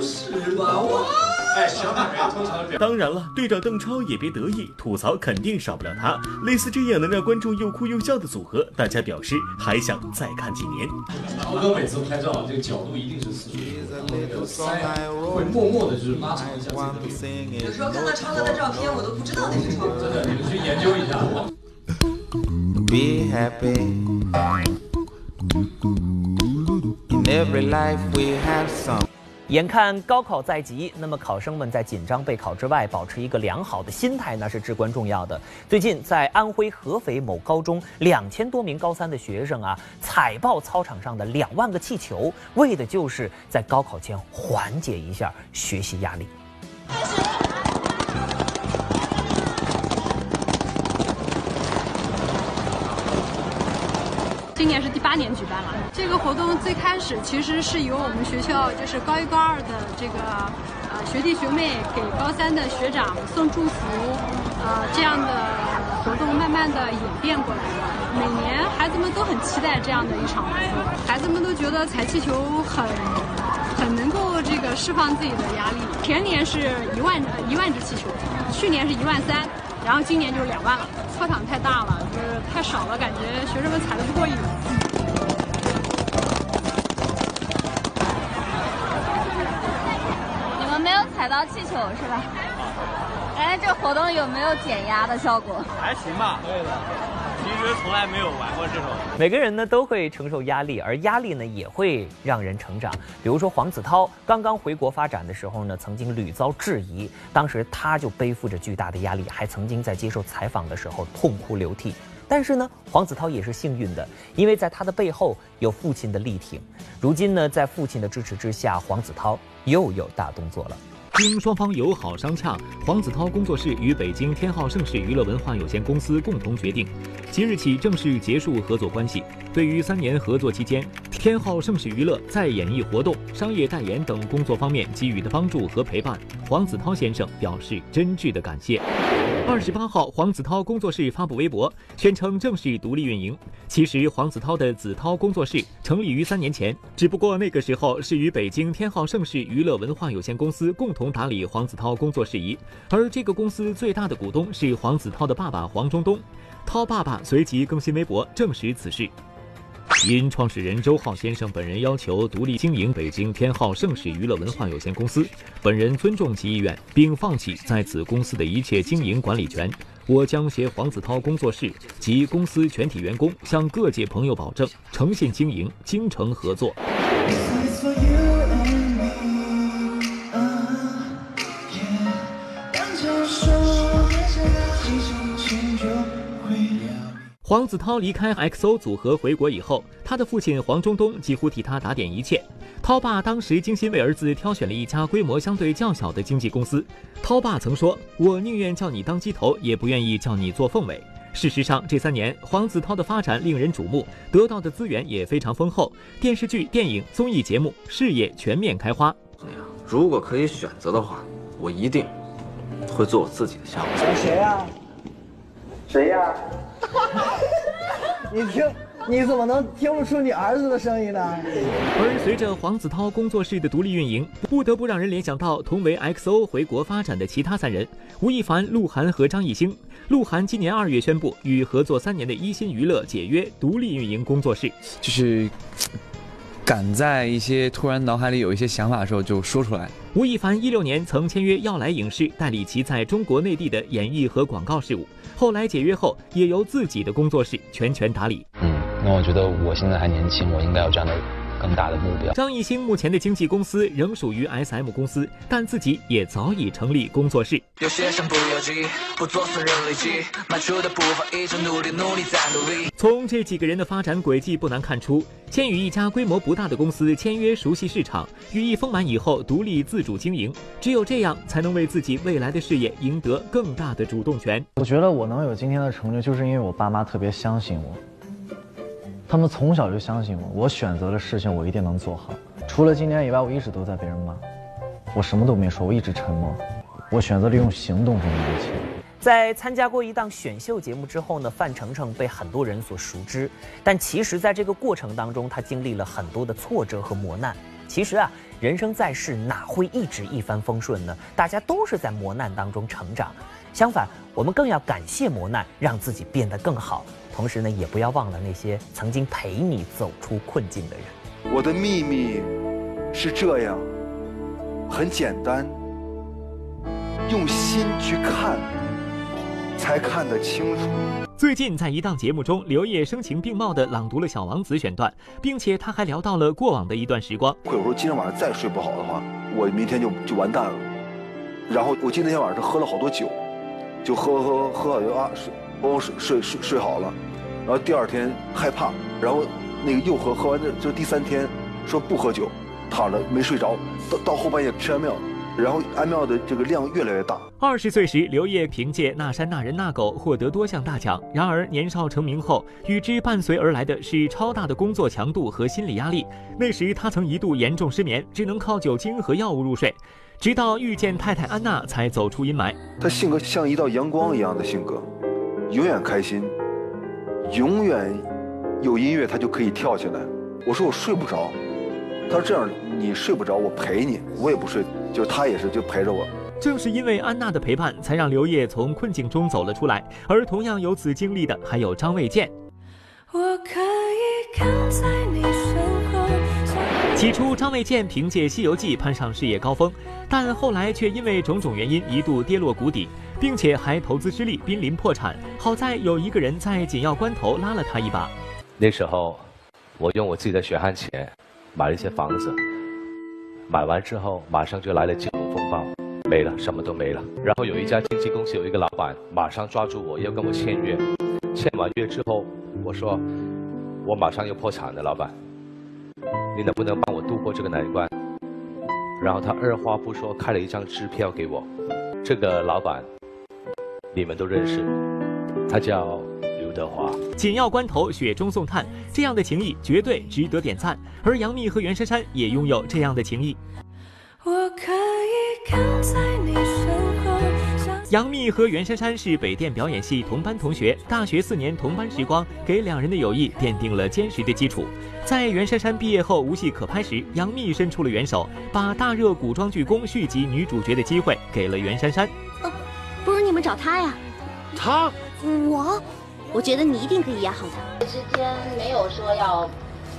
是吧？哇！哎，小海绵通常表。当然了，队长邓超也别得意，吐槽肯定少不了他。类似这样能让观众又哭又笑的组合，大家表示还想再看几年。超哥每次拍照，这个角度一定是四十度，有腮会默默的就是拉长一下这个脸。有时候看到超哥的照片，我都不知道那是超哥。真的，你们去研究一下。Be happy. In every life we have some. 眼看高考在即，那么考生们在紧张备考之外，保持一个良好的心态，那是至关重要的。最近，在安徽合肥某高中，两千多名高三的学生啊，踩爆操场上的两万个气球，为的就是在高考前缓解一下学习压力。开始。今年是第八年举办了。这个活动最开始其实是由我们学校就是高一高二的这个呃学弟学妹给高三的学长送祝福，呃这样的活动慢慢的演变过来的。每年孩子们都很期待这样的一场活动，孩子们都觉得踩气球很很能够这个释放自己的压力。前年是一万一万只气球，去年是一万三，然后今年就是两万了。操场太大了，就是太少了，感觉学生们踩的不过瘾。你们没有踩到气球是吧？哎，这活动有没有减压的效果？还行吧。对的。其实从来没有玩过这种。每个人呢都会承受压力，而压力呢也会让人成长。比如说黄子韬刚刚回国发展的时候呢，曾经屡遭质疑，当时他就背负着巨大的压力，还曾经在接受采访的时候痛哭流涕。但是呢，黄子韬也是幸运的，因为在他的背后有父亲的力挺。如今呢，在父亲的支持之下，黄子韬又有大动作了。经双方友好商洽，黄子韬工作室与北京天浩盛世娱乐文化有限公司共同决定，即日起正式结束合作关系。对于三年合作期间，天浩盛世娱乐在演艺活动、商业代言等工作方面给予的帮助和陪伴，黄子韬先生表示真挚的感谢。二十八号，黄子韬工作室发布微博，宣称正式独立运营。其实，黄子韬的子韬工作室成立于三年前，只不过那个时候是与北京天浩盛世娱乐文化有限公司共同打理黄子韬工作事宜，而这个公司最大的股东是黄子韬的爸爸黄忠东。韬爸爸随即更新微博证实此事。因创始人周浩先生本人要求独立经营北京天浩盛世娱乐文化有限公司，本人尊重其意愿，并放弃在此公司的一切经营管理权。我将携黄子韬工作室及公司全体员工向各界朋友保证，诚信经营，精诚合作。黄子韬离开 XO 组合回国以后，他的父亲黄忠东几乎替他打点一切。涛爸当时精心为儿子挑选了一家规模相对较小的经纪公司。涛爸曾说：“我宁愿叫你当鸡头，也不愿意叫你做凤尾。”事实上，这三年黄子韬的发展令人瞩目，得到的资源也非常丰厚，电视剧、电影、综艺节目，事业全面开花。如果可以选择的话，我一定会做我自己的项目。谁呀？谁呀？你听，你怎么能听不出你儿子的声音呢？而随着黄子韬工作室的独立运营，不得不让人联想到同为 XO 回国发展的其他三人：吴亦凡、鹿晗和张艺兴。鹿晗今年二月宣布与合作三年的一心娱乐解约，独立运营工作室。就是敢在一些突然脑海里有一些想法的时候就说出来。吴亦凡一六年曾签约耀莱影视，代理其在中国内地的演艺和广告事务。后来解约后，也由自己的工作室全权打理。嗯，那我觉得我现在还年轻，我应该有这样的更大的目标。张艺兴目前的经纪公司仍属于 SM 公司，但自己也早已成立工作室。有些身不由己，不做损人利己，迈出的步伐一直努力，努力再努力。从这几个人的发展轨迹不难看出，先与一家规模不大的公司签约，熟悉市场，羽翼丰满以后独立自主经营，只有这样才能为自己未来的事业赢得更大的主动权。我觉得我能有今天的成就，就是因为我爸妈特别相信我，他们从小就相信我，我选择的事情我一定能做好。除了今年以外，我一直都在被人骂，我什么都没说，我一直沉默，我选择了用行动证明一切。在参加过一档选秀节目之后呢，范丞丞被很多人所熟知。但其实，在这个过程当中，他经历了很多的挫折和磨难。其实啊，人生在世哪会一直一帆风顺呢？大家都是在磨难当中成长。相反，我们更要感谢磨难，让自己变得更好。同时呢，也不要忘了那些曾经陪你走出困境的人。我的秘密是这样，很简单，用心去看。才看得清楚。最近在一档节目中，刘烨声情并茂地朗读了《小王子》选段，并且他还聊到了过往的一段时光。有时候今天晚上再睡不好的话，我明天就就完蛋了。然后我记得那天晚上喝了好多酒，就喝喝喝好就啊睡，哦睡睡睡睡好了。然后第二天害怕，然后那个又喝，喝完这就第三天说不喝酒，躺着没睡着，到到后半夜吃安眠药，然后安庙的这个量越来越大。二十岁时，刘烨凭借《那山那人那狗》获得多项大奖。然而年少成名后，与之伴随而来的是超大的工作强度和心理压力。那时他曾一度严重失眠，只能靠酒精和药物入睡。直到遇见太太安娜，才走出阴霾。他性格像一道阳光一样的性格，永远开心，永远有音乐他就可以跳起来。我说我睡不着，他说这样你睡不着，我陪你，我也不睡，就他也是就陪着我。正是因为安娜的陪伴，才让刘烨从困境中走了出来。而同样有此经历的还有张卫健。我可以跟在你身后。起初，张卫健凭借《西游记》攀上事业高峰，但后来却因为种种原因一度跌落谷底，并且还投资失利，濒临破产。好在有一个人在紧要关头拉了他一把。那时候，我用我自己的血汗钱买了一些房子，买完之后马上就来了金融风暴。没了，什么都没了。然后有一家经纪公司有一个老板，马上抓住我要跟我签约。签完约之后，我说我马上要破产的，老板，你能不能帮我度过这个难关？然后他二话不说开了一张支票给我。这个老板你们都认识，他叫刘德华。紧要关头雪中送炭，这样的情谊绝对值得点赞。而杨幂和袁姗姗也拥有这样的情谊。我可以跟在你身后。杨幂和袁姗姗是北电表演系同班同学，大学四年同班时光给两人的友谊奠定了坚实的基础。在袁姗姗毕业后无戏可拍时，杨幂伸出了援手，把大热古装剧《宫》续集女主角的机会给了袁姗姗。哦，不如你们找她呀？她？我？我觉得你一定可以演好的。之间没有说要。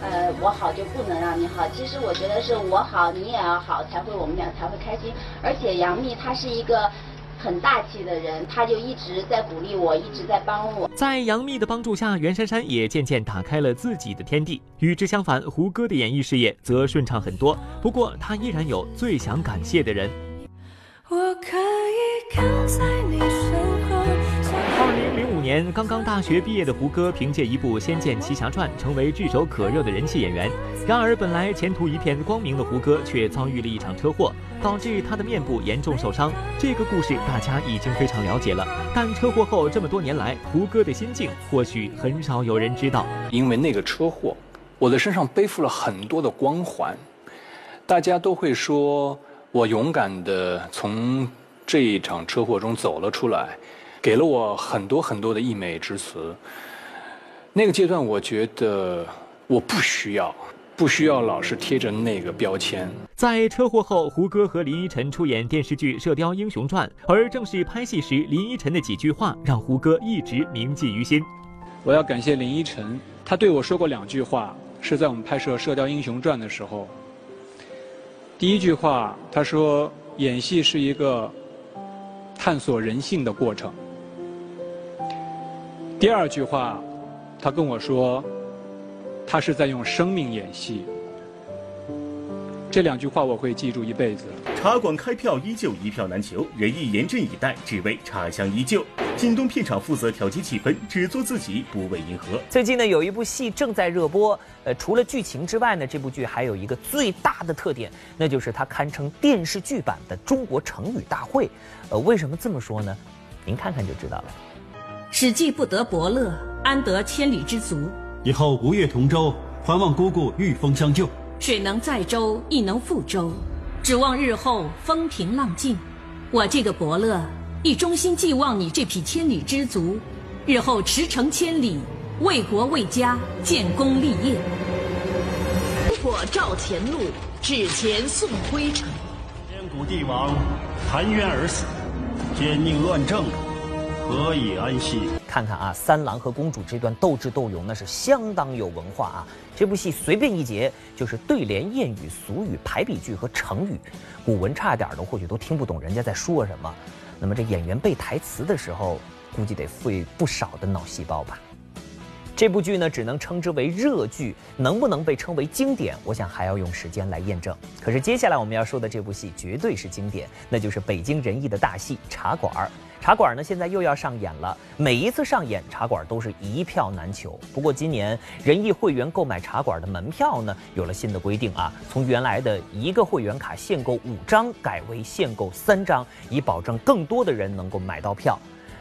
呃，我好就不能让你好。其实我觉得是我好，你也要好，才会我们俩才会开心。而且杨幂她是一个很大气的人，他就一直在鼓励我，一直在帮我。在杨幂的帮助下，袁姗姗也渐渐打开了自己的天地。与之相反，胡歌的演艺事业则顺畅很多。不过他依然有最想感谢的人。我可以靠在你身后。年刚刚大学毕业的胡歌，凭借一部《仙剑奇侠传》成为炙手可热的人气演员。然而，本来前途一片光明的胡歌，却遭遇了一场车祸，导致他的面部严重受伤。这个故事大家已经非常了解了。但车祸后这么多年来，胡歌的心境或许很少有人知道。因为那个车祸，我的身上背负了很多的光环，大家都会说我勇敢的从这一场车祸中走了出来。给了我很多很多的溢美之词。那个阶段，我觉得我不需要，不需要老是贴着那个标签。在车祸后，胡歌和林依晨出演电视剧《射雕英雄传》，而正是拍戏时林依晨的几句话，让胡歌一直铭记于心。我要感谢林依晨，她对我说过两句话，是在我们拍摄《射雕英雄传》的时候。第一句话，她说：“演戏是一个探索人性的过程。”第二句话，他跟我说，他是在用生命演戏。这两句话我会记住一辈子。茶馆开票依旧一票难求，人艺严阵以待，只为茶香依旧。京东片场负责调节气氛，只做自己，不为迎合。最近呢，有一部戏正在热播。呃，除了剧情之外呢，这部剧还有一个最大的特点，那就是它堪称电视剧版的中国成语大会。呃，为什么这么说呢？您看看就知道了。史记不得伯乐，安得千里之足？以后吴越同舟，还望姑姑御风相救。水能载舟，亦能覆舟，指望日后风平浪静。我这个伯乐，亦衷心寄望你这匹千里之足，日后驰骋千里，为国为家，建功立业。我照前路，指前送灰尘。千古帝王含冤而死，奸佞乱政。何以安息？看看啊，三郎和公主这段斗智斗勇，那是相当有文化啊！这部戏随便一节就是对联、谚语、俗语、排比句和成语，古文差点的或许都听不懂人家在说什么。那么这演员背台词的时候，估计得费不少的脑细胞吧？这部剧呢，只能称之为热剧，能不能被称为经典，我想还要用时间来验证。可是接下来我们要说的这部戏绝对是经典，那就是北京人艺的大戏《茶馆》。茶馆呢现在又要上演了，每一次上演茶馆都是一票难求。不过今年仁义会员购买茶馆的门票呢有了新的规定啊，从原来的一个会员卡限购五张改为限购三张，以保证更多的人能够买到票。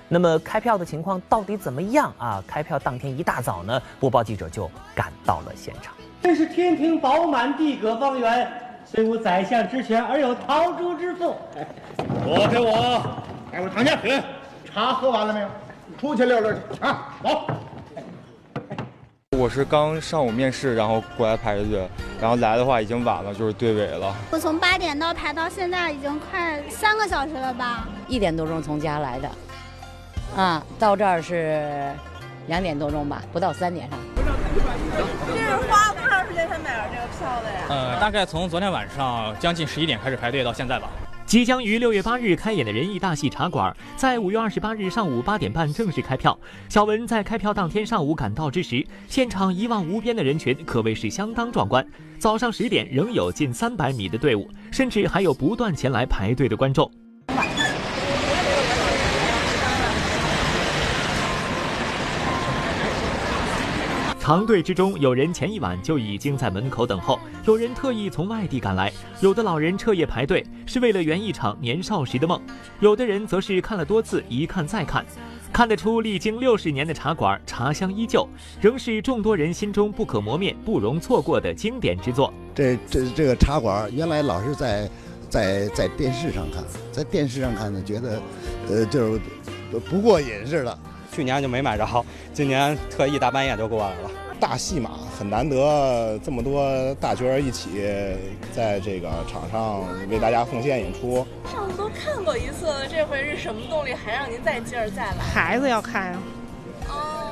那么开票的情况到底怎么样啊？开票当天一大早呢，播报记者就赶到了现场。这是天庭饱满，地阁方圆，虽无宰相之权，而有陶朱之富。我给我，给我躺下。去，茶喝完了没有？出去溜溜去。啊，走。我是刚上午面试，然后过来排的队，然后来的话已经晚了，就是队尾了。我从八点到排到现在已经快三个小时了吧？一点多钟从家来的，啊，到这儿是两点多钟吧，不到三点上。这是花多长时间才买着这个票的呀？呃，大概从昨天晚上将近十一点开始排队到现在吧。即将于六月八日开演的仁义大戏茶馆，在五月二十八日上午八点半正式开票。小文在开票当天上午赶到之时，现场一望无边的人群可谓是相当壮观。早上十点仍有近三百米的队伍，甚至还有不断前来排队的观众。长队之中，有人前一晚就已经在门口等候，有人特意从外地赶来，有的老人彻夜排队是为了圆一场年少时的梦，有的人则是看了多次，一看再看。看得出，历经六十年的茶馆，茶香依旧，仍是众多人心中不可磨灭、不容错过的经典之作。这这这个茶馆，原来老是在在在电视上看，在电视上看呢，觉得呃就是不过瘾似的。去年就没买着，今年特意大半夜就过来了。大戏码很难得，这么多大角儿一起在这个场上为大家奉献演出。上次都看过一次，这回是什么动力还让您再接着再来？孩子要看呀。哦。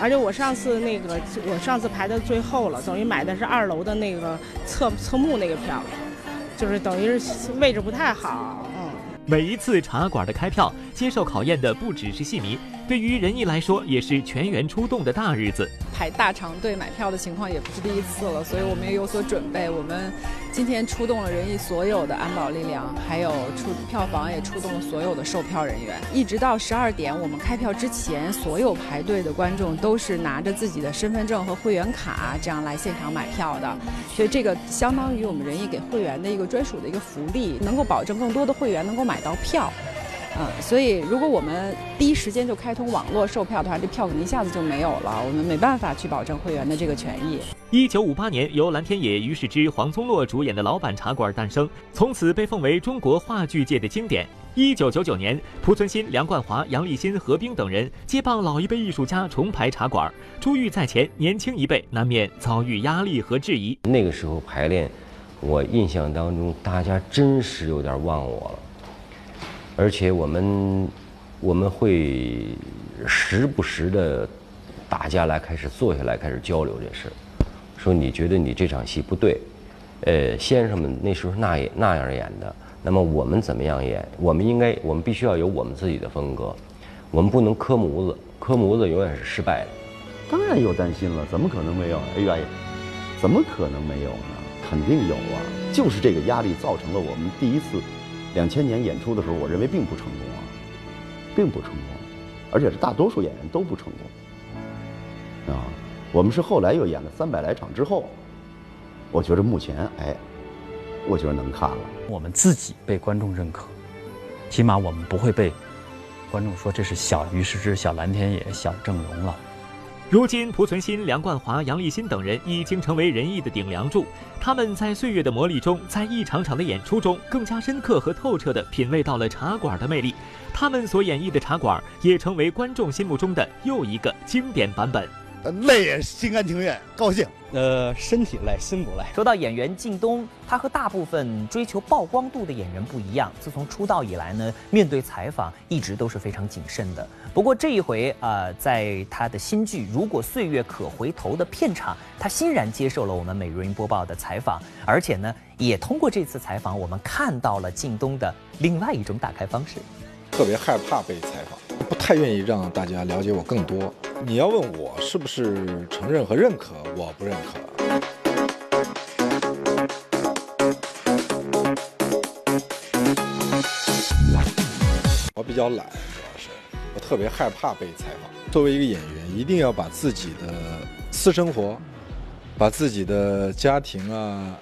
而且我上次那个，我上次排的最后了，等于买的是二楼的那个侧侧幕那个票，就是等于是位置不太好。每一次茶馆的开票，接受考验的不只是戏迷，对于仁义来说，也是全员出动的大日子。排大长队买票的情况也不是第一次了，所以我们也有所准备。我们今天出动了仁义所有的安保力量，还有出票房也出动了所有的售票人员。一直到十二点，我们开票之前，所有排队的观众都是拿着自己的身份证和会员卡，这样来现场买票的。所以这个相当于我们仁义给会员的一个专属的一个福利，能够保证更多的会员能够买到票。嗯，所以如果我们第一时间就开通网络售票的话，这票可能一下子就没有了，我们没办法去保证会员的这个权益。一九五八年，由蓝天野、于世之、黄宗洛主演的《老板茶馆》诞生，从此被奉为中国话剧界的经典。一九九九年，濮存昕、梁冠华、杨立新、何冰等人接棒老一辈艺术家重排茶馆，珠玉在前，年轻一辈难免遭遇压力和质疑。那个时候排练，我印象当中，大家真是有点忘我了。而且我们我们会时不时的大家来开始坐下来开始交流这事，说你觉得你这场戏不对，呃，先生们那时候那也那样演的，那么我们怎么样演？我们应该我们必须要有我们自己的风格，我们不能磕模子，磕模子永远是失败的。当然有担心了，怎么可能没有？哎呀，怎么可能没有呢？肯定有啊！就是这个压力造成了我们第一次。两千年演出的时候，我认为并不成功啊，并不成功，而且是大多数演员都不成功啊。我们是后来又演了三百来场之后，我觉得目前哎，我觉得能看了。我们自己被观众认可，起码我们不会被观众说这是小于世之、小蓝天野、小郑融了。如今，濮存昕、梁冠华、杨立新等人已经成为仁义的顶梁柱。他们在岁月的磨砺中，在一场场的演出中，更加深刻和透彻地品味到了茶馆的魅力。他们所演绎的茶馆，也成为观众心目中的又一个经典版本。累也心甘情愿，高兴。呃，身体累，心不累。说到演员靳东，他和大部分追求曝光度的演员不一样。自从出道以来呢，面对采访一直都是非常谨慎的。不过这一回，呃，在他的新剧《如果岁月可回头》的片场，他欣然接受了我们每日云播报的采访，而且呢，也通过这次采访，我们看到了靳东的另外一种打开方式。特别害怕被采访，不太愿意让大家了解我更多。你要问我是不是承认和认可，我不认可。我比较懒，主要是我特别害怕被采访。作为一个演员，一定要把自己的私生活、把自己的家庭啊，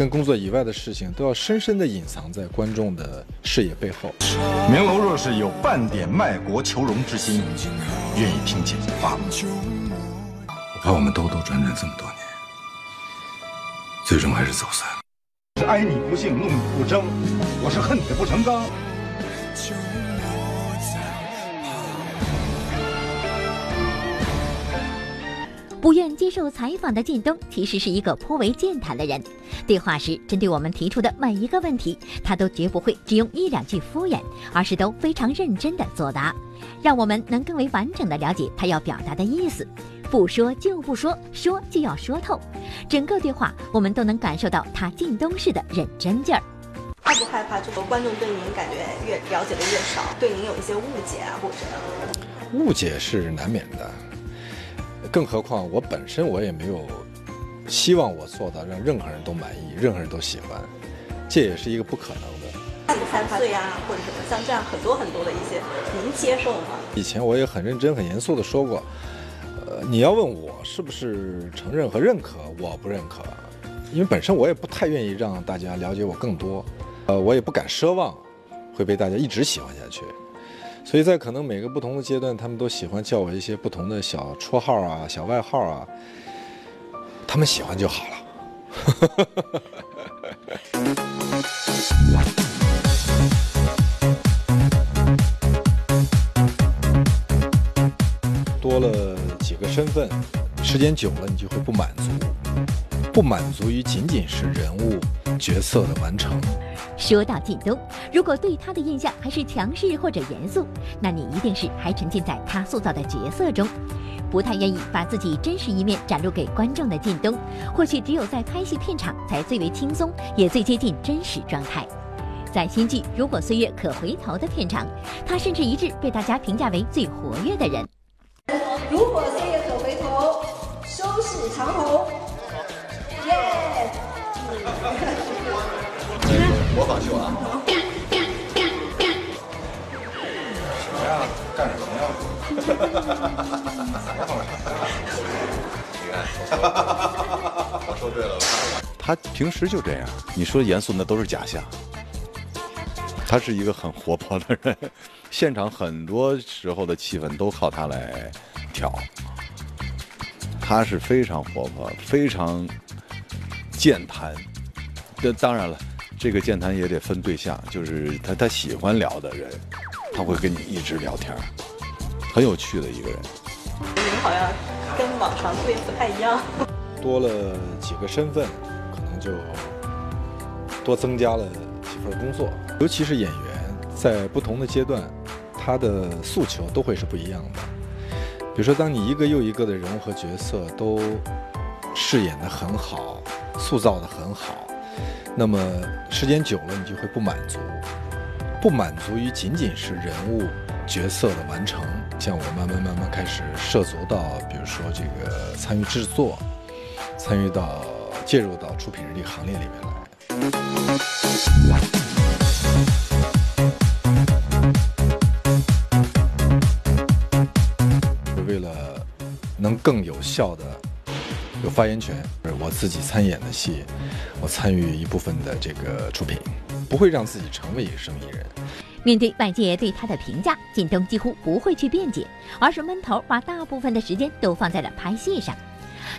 跟工作以外的事情，都要深深的隐藏在观众的视野背后。明楼若是有半点卖国求荣之心，愿意听姐姐话。我怕我们兜兜转转这么多年，最终还是走散。是哀你不幸，怒你不争，我是恨铁不成钢。不愿接受采访的靳东其实是一个颇为健谈的人。对话时，针对我们提出的每一个问题，他都绝不会只用一两句敷衍，而是都非常认真的作答，让我们能更为完整的了解他要表达的意思。不说就不说，说就要说透。整个对话，我们都能感受到他靳东式的认真劲儿。害不害怕这个观众对您感觉越了解的越少，对您有一些误解啊，或者？误解是难免的。更何况我本身我也没有希望我做到让任何人都满意，任何人都喜欢，这也是一个不可能的。害不害怕对呀，或者什么像这样很多很多的一些，您接受吗？以前我也很认真、很严肃的说过，呃，你要问我是不是承认和认可，我不认可，因为本身我也不太愿意让大家了解我更多，呃，我也不敢奢望会被大家一直喜欢下去。所以在可能每个不同的阶段，他们都喜欢叫我一些不同的小绰号啊、小外号啊，他们喜欢就好了。多了几个身份，时间久了你就会不满足，不满足于仅仅是人物角色的完成。说到靳东，如果对他的印象还是强势或者严肃，那你一定是还沉浸在他塑造的角色中，不太愿意把自己真实一面展露给观众的靳东，或许只有在拍戏片场才最为轻松，也最接近真实状态。在新剧《如果岁月可回头》的片场，他甚至一致被大家评价为最活跃的人。如果岁月可回头，收视长虹，模仿秀啊！什么呀？干什么呀？模 仿你看，我说对了吧？他平时就这样，你说严肃那都是假象。他是一个很活泼的人，现场很多时候的气氛都靠他来调。他是非常活泼，非常健谈。这当然了，这个健谈也得分对象，就是他他喜欢聊的人，他会跟你一直聊天，很有趣的一个人。你们好像跟往常对不太一样，多了几个身份，可能就多增加了几份工作。尤其是演员，在不同的阶段，他的诉求都会是不一样的。比如说，当你一个又一个的人物和角色都饰演的很好，塑造的很好，那么时间久了，你就会不满足，不满足于仅仅是人物角色的完成。像我慢慢慢慢开始涉足到，比如说这个参与制作，参与到介入到出品人这个行列里面来。为了能更有效的有发言权，我自己参演的戏，我参与一部分的这个出品，不会让自己成为一个生意人。面对外界对他的评价，靳东几乎不会去辩解，而是闷头把大部分的时间都放在了拍戏上。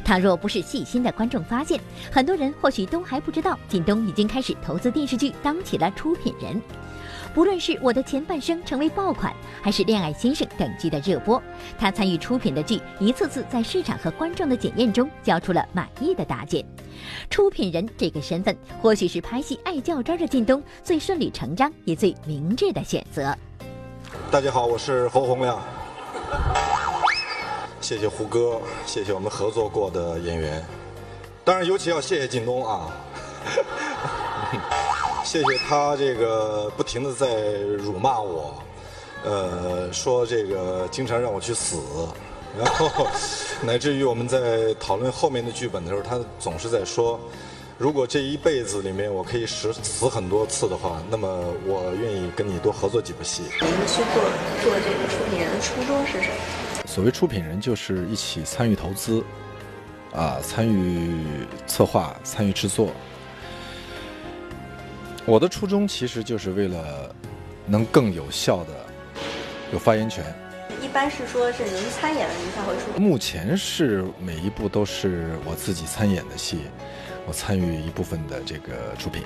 他若不是细心的观众发现，很多人或许都还不知道，靳东已经开始投资电视剧，当起了出品人。不论是我的前半生成为爆款，还是恋爱先生等剧的热播，他参与出品的剧一次次在市场和观众的检验中交出了满意的答卷。出品人这个身份，或许是拍戏爱较真的靳东最顺理成章也最明智的选择。大家好，我是侯洪亮。谢谢胡歌，谢谢我们合作过的演员，当然尤其要谢谢靳东啊。谢谢他这个不停的在辱骂我，呃，说这个经常让我去死，然后乃至于我们在讨论后面的剧本的时候，他总是在说，如果这一辈子里面我可以死死很多次的话，那么我愿意跟你多合作几部戏。您去做做这个出品人的初衷是什么？所谓出品人，就是一起参与投资，啊，参与策划，参与制作。我的初衷其实就是为了能更有效的有发言权。一般是说是您参演了，您才会出。目前是每一部都是我自己参演的戏，我参与一部分的这个出品。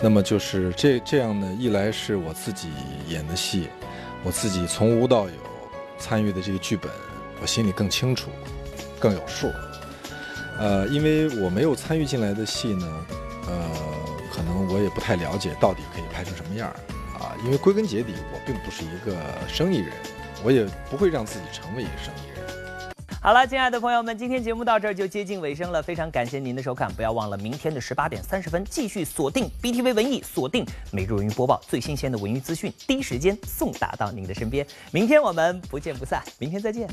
那么就是这这样呢，一来是我自己演的戏，我自己从无到有参与的这个剧本，我心里更清楚，更有数。呃，因为我没有参与进来的戏呢，呃，可能我也不太了解到底可以拍成什么样儿啊。因为归根结底，我并不是一个生意人。我也不会让自己成为一个生意人。好了，亲爱的朋友们，今天节目到这儿就接近尾声了，非常感谢您的收看，不要忘了明天的十八点三十分继续锁定 BTV 文艺，锁定每日文娱播报最新鲜的文娱资讯，第一时间送达到您的身边。明天我们不见不散，明天再见。